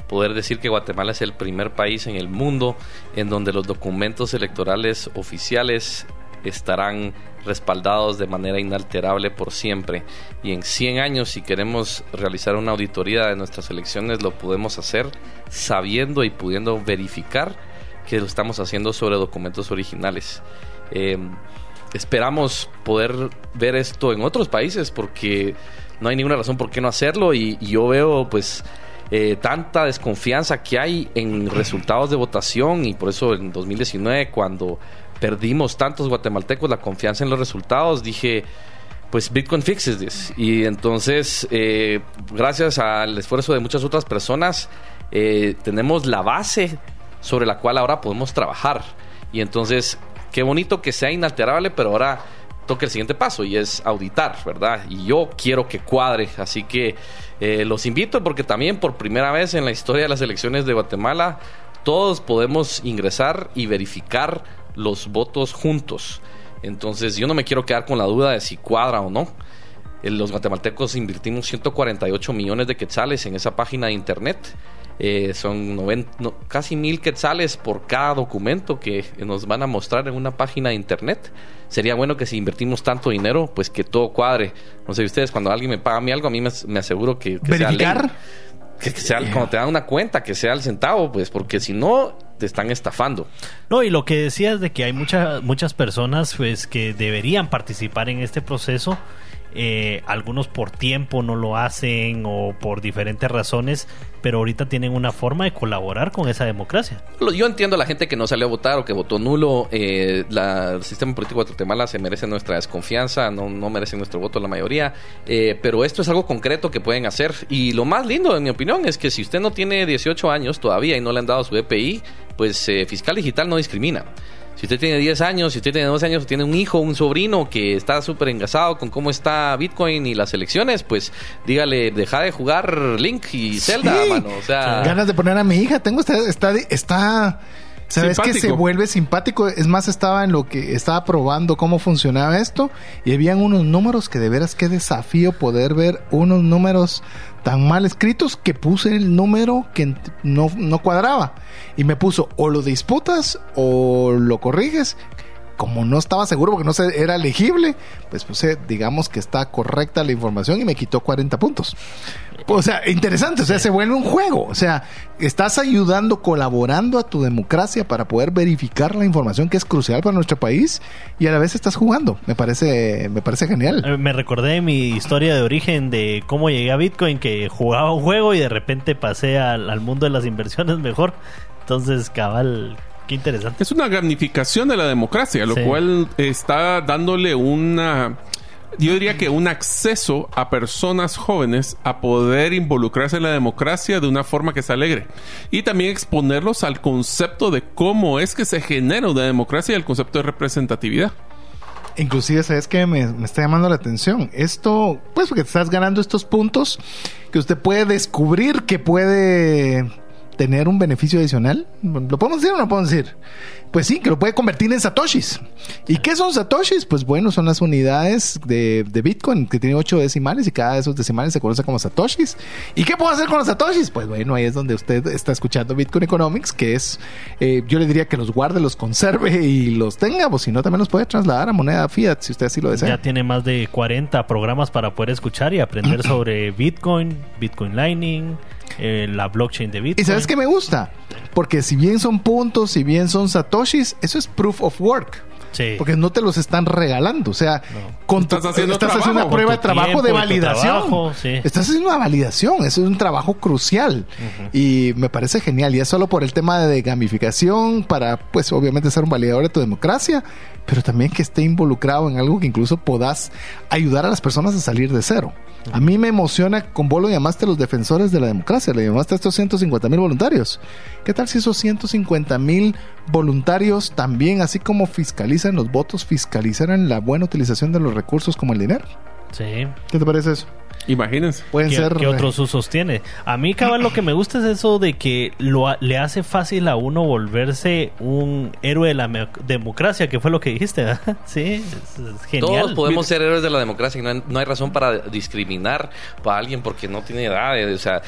poder decir que Guatemala es el primer país en el mundo en donde los documentos electorales oficiales estarán respaldados de manera inalterable por siempre. Y en 100 años, si queremos realizar una auditoría de nuestras elecciones, lo podemos hacer sabiendo y pudiendo verificar que lo estamos haciendo sobre documentos originales. Eh, esperamos poder ver esto en otros países porque no hay ninguna razón por qué no hacerlo y, yo veo pues eh, tanta desconfianza que hay en resultados de votación y por eso en 2019 cuando perdimos tantos guatemaltecos la confianza en los resultados dije pues Bitcoin fixes this y entonces eh, gracias al esfuerzo de muchas otras personas eh, tenemos la base sobre la cual ahora podemos trabajar. Y entonces qué bonito que sea inalterable, pero ahora toca el siguiente paso y es auditar, ¿verdad? Y yo quiero que cuadre, así que eh, los invito porque también por primera vez en la historia de las elecciones de Guatemala todos podemos ingresar y verificar los votos juntos. Entonces yo no me quiero quedar con la duda de si cuadra o no. Los guatemaltecos invertimos 148 millones de quetzales en esa página de internet Eh, son noven- no- casi mil quetzales por cada documento que nos van a mostrar en una página de internet. Sería bueno que si invertimos tanto dinero, pues que todo cuadre. No sé, ustedes cuando alguien me paga a mí algo, a mí me, me aseguro que, que sea ¿Verificar? Que, que sea, cuando te dan una cuenta, que sea el centavo, pues, porque si no, te están estafando. No, y lo que decías de que hay muchas muchas personas pues que deberían participar en este proceso, eh, algunos por tiempo no lo hacen o por diferentes razones, pero ahorita tienen una forma de colaborar con esa democracia. Yo entiendo a la gente que no salió a votar o que votó nulo. eh, la- el sistema político de Guatemala se merece nuestra desconfianza, no, no merece nuestro voto la mayoría. eh, pero esto es algo concreto que pueden hacer. Y lo más lindo, en mi opinión, es que si usted no tiene 18 años todavía y no le han dado su EPI, pues eh, Fiscal Digital no discrimina. Si usted tiene 10 años, si usted tiene 12 años, tiene un hijo, un sobrino que está súper engasado con cómo está Bitcoin y las elecciones, pues dígale, deja de jugar Link y Zelda, Sí. mano. O sea, Ganas de poner a mi hija. Tengo esta, está, está, sabes que se Simpático. vuelve simpático. Es más, estaba en lo que estaba probando cómo funcionaba esto y habían unos números que de veras qué desafío poder ver unos números tan mal escritos que puse el número que no, no cuadraba y me puso o lo disputas o lo corriges. Como no estaba seguro porque no se, era legible, pues puse, digamos que está correcta la información y me quitó 40 puntos. O sea, interesante, o sea, se vuelve un juego. O sea, estás ayudando, colaborando a tu democracia para poder verificar la información que es crucial para nuestro país y a la vez estás jugando. Me parece, me parece genial. Eh, Me recordé mi historia de origen de cómo llegué a Bitcoin, que jugaba un juego y de repente pasé al, al mundo de las inversiones mejor. Entonces, cabal, qué interesante. Es una gamificación de la democracia, lo Sí. cual está dándole una, yo diría que un acceso a personas jóvenes a poder involucrarse en la democracia de una forma que sea alegre. Y también exponerlos al concepto de cómo es que se genera una democracia y al concepto de representatividad. Inclusive, ¿sabes qué? Me, me está llamando la atención. Esto, pues porque te estás ganando estos puntos que usted puede descubrir que puede tener un beneficio adicional. ¿Lo podemos decir o no lo podemos decir? Pues sí, que lo puede convertir en satoshis. ¿Y qué son satoshis? Pues bueno, son las unidades de, de Bitcoin que tiene ocho decimales y cada de esos decimales se conoce como satoshis. ¿Y qué puedo hacer con los satoshis? Pues bueno, ahí es donde usted está escuchando Bitcoin Economics, que es, eh, yo le diría que los guarde, los conserve y los tenga, pues si no también los puede trasladar a moneda fiat si usted así lo desea. Ya tiene más de 40 programas para poder escuchar y aprender [clears throat] sobre Bitcoin, Bitcoin Lightning, eh, la blockchain de Bitcoin. ¿Y sabes qué me gusta? Porque si bien son puntos, si bien son satoshis, eso es proof of work. Sí. Porque no te los están regalando. O sea, con tu- Estás haciendo estás trabajo, haciendo una prueba de trabajo tiempo de validación. trabajo, sí. Estás haciendo una validación. Eso es un trabajo crucial. Y me parece genial. Y es solo por el tema de gamificación, para, pues, obviamente ser un validador de tu democracia, pero también que esté involucrado en algo que incluso puedas ayudar a las personas a salir de cero. A mí me emociona, con vos lo llamaste los defensores de la democracia, le llamaste a estos 150 mil voluntarios. ¿Qué tal si esos 150 mil voluntarios también, así como fiscalizan los votos, fiscalizaran la buena utilización de los recursos como el dinero? Sí. ¿Qué te parece eso? Imagínense. Pueden ¿Qué, ser... qué otros usos tiene? A mí, cabal, lo que me gusta es eso de que lo, ha- le hace fácil a uno volverse un héroe de la democracia, que fue lo que dijiste, ¿verdad? [laughs] Sí, es, es genial. Todos podemos ser héroes de la democracia y no hay, no hay razón para discriminar a alguien porque no tiene edad. eh, O sea,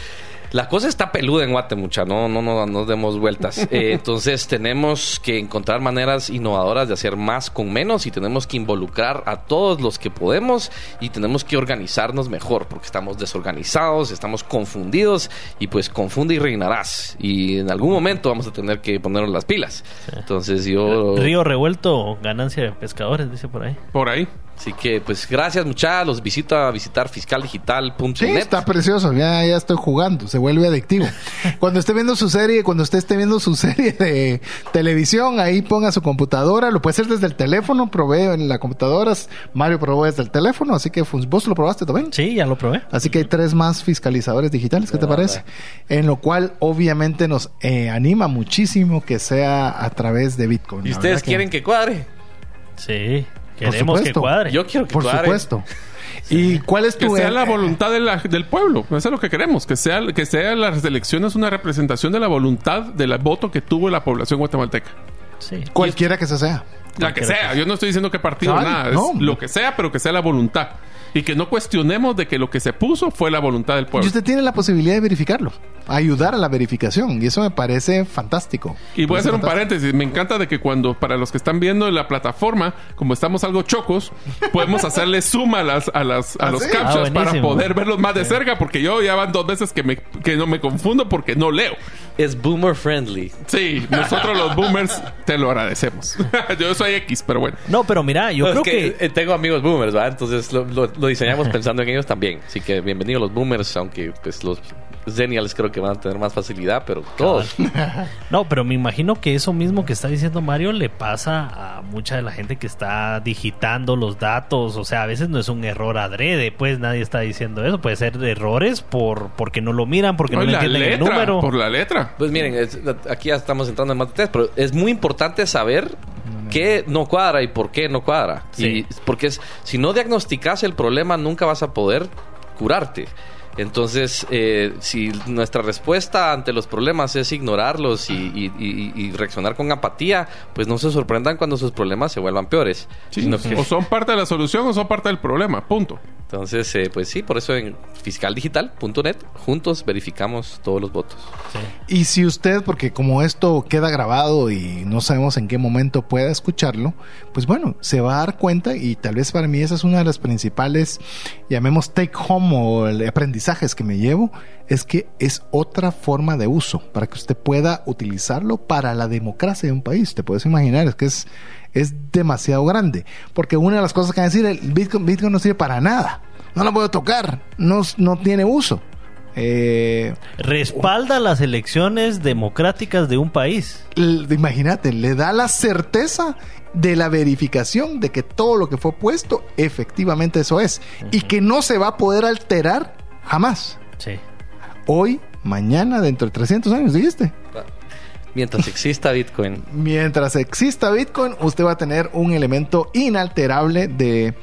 la cosa está peluda en Guate, mucha. No, no, no, no demos vueltas. [laughs] Eh, entonces tenemos que encontrar maneras innovadoras de hacer más con menos y tenemos que involucrar a todos los que podemos y tenemos que organizarnos mejor porque estamos desorganizados, estamos confundidos y pues confunde y reinarás. Y en algún momento vamos a tener que ponernos las pilas. Entonces yo... Río revuelto, ganancia de pescadores, dice por ahí. Por ahí. Así que, pues, gracias, muchachos. Los visito a visitar fiscaldigital.net. Sí, está precioso. Ya, ya estoy jugando. Se vuelve adictivo. [laughs] Cuando esté viendo su serie, cuando usted esté viendo su [laughs] serie de televisión, ahí ponga su computadora. Lo puede hacer desde el teléfono. Provee en la computadora. Mario probó desde el teléfono. Así que fun- vos lo probaste también. Sí, ya lo probé. Así que hay tres más fiscalizadores digitales. ¿Qué te parece? En lo cual, obviamente, nos eh, anima muchísimo que sea a través de Bitcoin. ¿Y ustedes que- quieren que cuadre? Sí, queremos que supuesto. cuadre. Yo quiero que Por cuadre. supuesto. ¿Y cuál es Que tu... sea la eh, voluntad de la- del pueblo. Eso es lo que queremos. Que sea, que sea las elecciones una representación de la voluntad del voto que tuvo la población guatemalteca. Sí. Cualquiera que se sea. La que sea. Yo no estoy diciendo qué partido nada. Es no. lo que sea, pero que sea la voluntad. Y que no cuestionemos de que lo que se puso fue la voluntad del Y pueblo. usted tiene la posibilidad de verificarlo, ayudar a la verificación. Y eso me parece fantástico. Y voy a hacer un Parece paréntesis. Me encanta de que cuando, para los que están viendo en la plataforma, como estamos algo chocos, podemos hacerle suma a, las, a, las, a ¿Ah, los sí? captchas Ah, para poder verlos más de cerca, porque yo ya van dos veces que, me, que no me confundo porque no leo. Es boomer friendly. Sí, nosotros los boomers te lo agradecemos. [laughs] yo soy X, pero bueno. No, pero mira, yo No, creo es que... eh, tengo amigos boomers, ¿va? Entonces lo, lo- lo diseñamos [laughs] pensando en ellos también. Así que bienvenidos los boomers, aunque pues los Zennials creo que van a tener más facilidad, pero todos. [laughs] No, pero me imagino que eso mismo que está diciendo Mario le pasa a mucha de la gente que está digitando los datos. O sea, a veces no es un error adrede, pues nadie está diciendo eso. Puede ser errores por porque no lo miran, porque no le entienden el número. por la letra. Pues miren, es- aquí ya estamos entrando en más detalles, pero es muy importante saber qué no cuadra y por qué no cuadra. Sí. Y porque es, si no diagnosticas el problema, nunca vas a poder curarte. Entonces, eh, si nuestra respuesta ante los problemas es ignorarlos y, y- y- y reaccionar con apatía, pues no se sorprendan cuando sus problemas se vuelvan peores. Sí, sino que- O son parte de la solución o son parte del problema. Punto. Entonces, eh, pues sí, por eso en fiscaldigital.net juntos verificamos todos los votos. Y si usted, porque como esto queda grabado y no sabemos en qué momento pueda escucharlo, pues bueno, se va a dar cuenta y tal vez para mí esa es una de las principales, llamemos take home o el aprendizajes que me llevo, es que es otra forma de uso para que usted pueda utilizarlo para la democracia de un país. Te puedes imaginar, es que es, es demasiado grande. Porque una de las cosas que van a decir, el Bitcoin, Bitcoin no sirve para nada. No lo puedo tocar, no, no tiene uso. Eh, Respalda las elecciones democráticas de un país. imagínate, le da la certeza de la verificación de que todo lo que fue puesto efectivamente eso es y que no se va a poder alterar jamás. Sí. Hoy, mañana, dentro de 300 años, dijiste. Mientras exista Bitcoin. Mientras exista Bitcoin, usted va a tener un elemento inalterable de,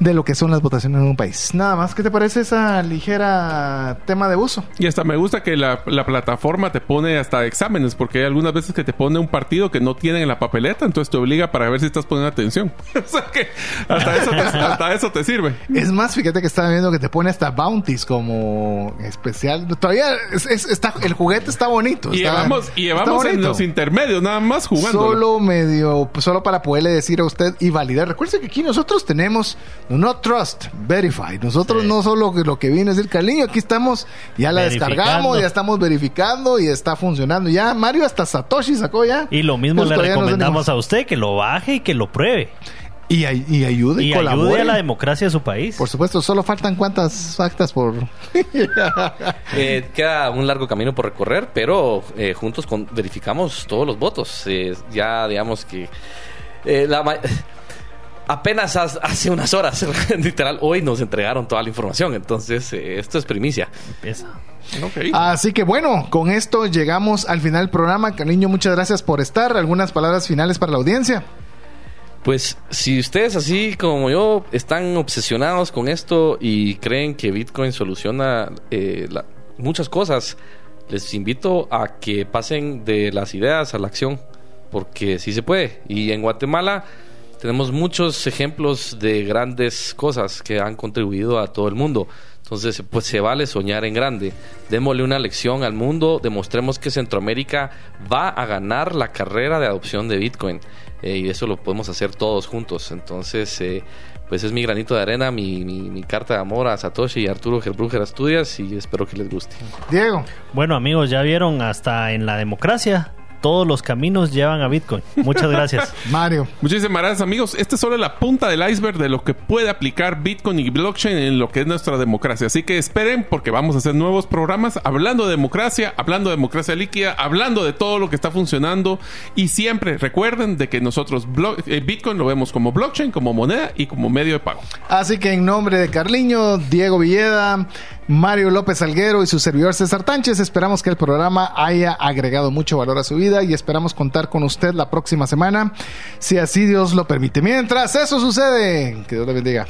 de lo que son las votaciones en un país. Nada más, ¿qué te parece esa ligera tema de uso? Y hasta me gusta que la, la plataforma te pone hasta exámenes, porque hay algunas veces que te pone un partido que no tienen en la papeleta, entonces te obliga para ver si estás poniendo atención. [laughs] o sea que hasta eso te, [laughs] hasta eso te sirve. Es más, fíjate que estaba viendo que te pone hasta bounties como especial. Todavía es- es- está, el juguete está bonito. Y está- llevamos, y llevamos en los intermedios, nada más jugando. Solo medio, solo para poderle decir a usted y validar. Recuerde que aquí nosotros tenemos no trust, verify. Nosotros Sí. no solo que lo que viene a decir Carliño, aquí estamos, ya la descargamos, ya estamos verificando y está funcionando. Ya Mario hasta Satoshi sacó ya. Y lo mismo le recomendamos a usted que lo baje y que lo pruebe. Y, ay- y ayude y, Y colabore. ayude a la democracia de su país. Por supuesto, solo faltan cuántas actas por... [laughs] Eh, queda un largo camino por recorrer, pero eh, juntos con- verificamos todos los votos. Eh, ya digamos que eh, la [laughs] apenas hace unas horas, [laughs] literal, hoy nos entregaron toda la información. Entonces, eh, esto es primicia. Empieza. Así que bueno, con esto llegamos al final del programa. Cariño, muchas gracias por estar. Algunas palabras finales para la audiencia. Pues si ustedes así como yo están obsesionados con esto y creen que Bitcoin soluciona eh, la- muchas cosas, les invito a que pasen de las ideas a la acción, porque sí se puede. Y en Guatemala tenemos muchos ejemplos de grandes cosas que han contribuido a todo el mundo. Entonces, pues se vale soñar en grande. Démosle una lección al mundo, demostremos que Centroamérica va a ganar la carrera de adopción de Bitcoin. Eh, y eso lo podemos hacer todos juntos. Entonces, eh, pues es mi granito de arena, mi, mi- mi carta de amor a Satoshi y Arturo Gerbruger Asturias y espero que les guste. Diego. Bueno, amigos, ya vieron hasta en la democracia. Todos los caminos llevan a Bitcoin. Muchas gracias. [laughs] Mario. Muchísimas gracias amigos. Esta es solo la punta del iceberg de lo que puede aplicar Bitcoin y blockchain en lo que es nuestra democracia. Así que esperen porque vamos a hacer nuevos programas hablando de democracia, hablando de democracia líquida, hablando de todo lo que está funcionando y siempre recuerden de que nosotros eh, Bitcoin lo vemos como blockchain, como moneda y como medio de pago. Así que en nombre de Carliño, Diego Villeda, Mario López Alguero y su servidor César Tánchez, esperamos que el programa haya agregado mucho valor a su vida y esperamos contar con usted la próxima semana, si así Dios lo permite. Mientras eso sucede, que Dios le bendiga.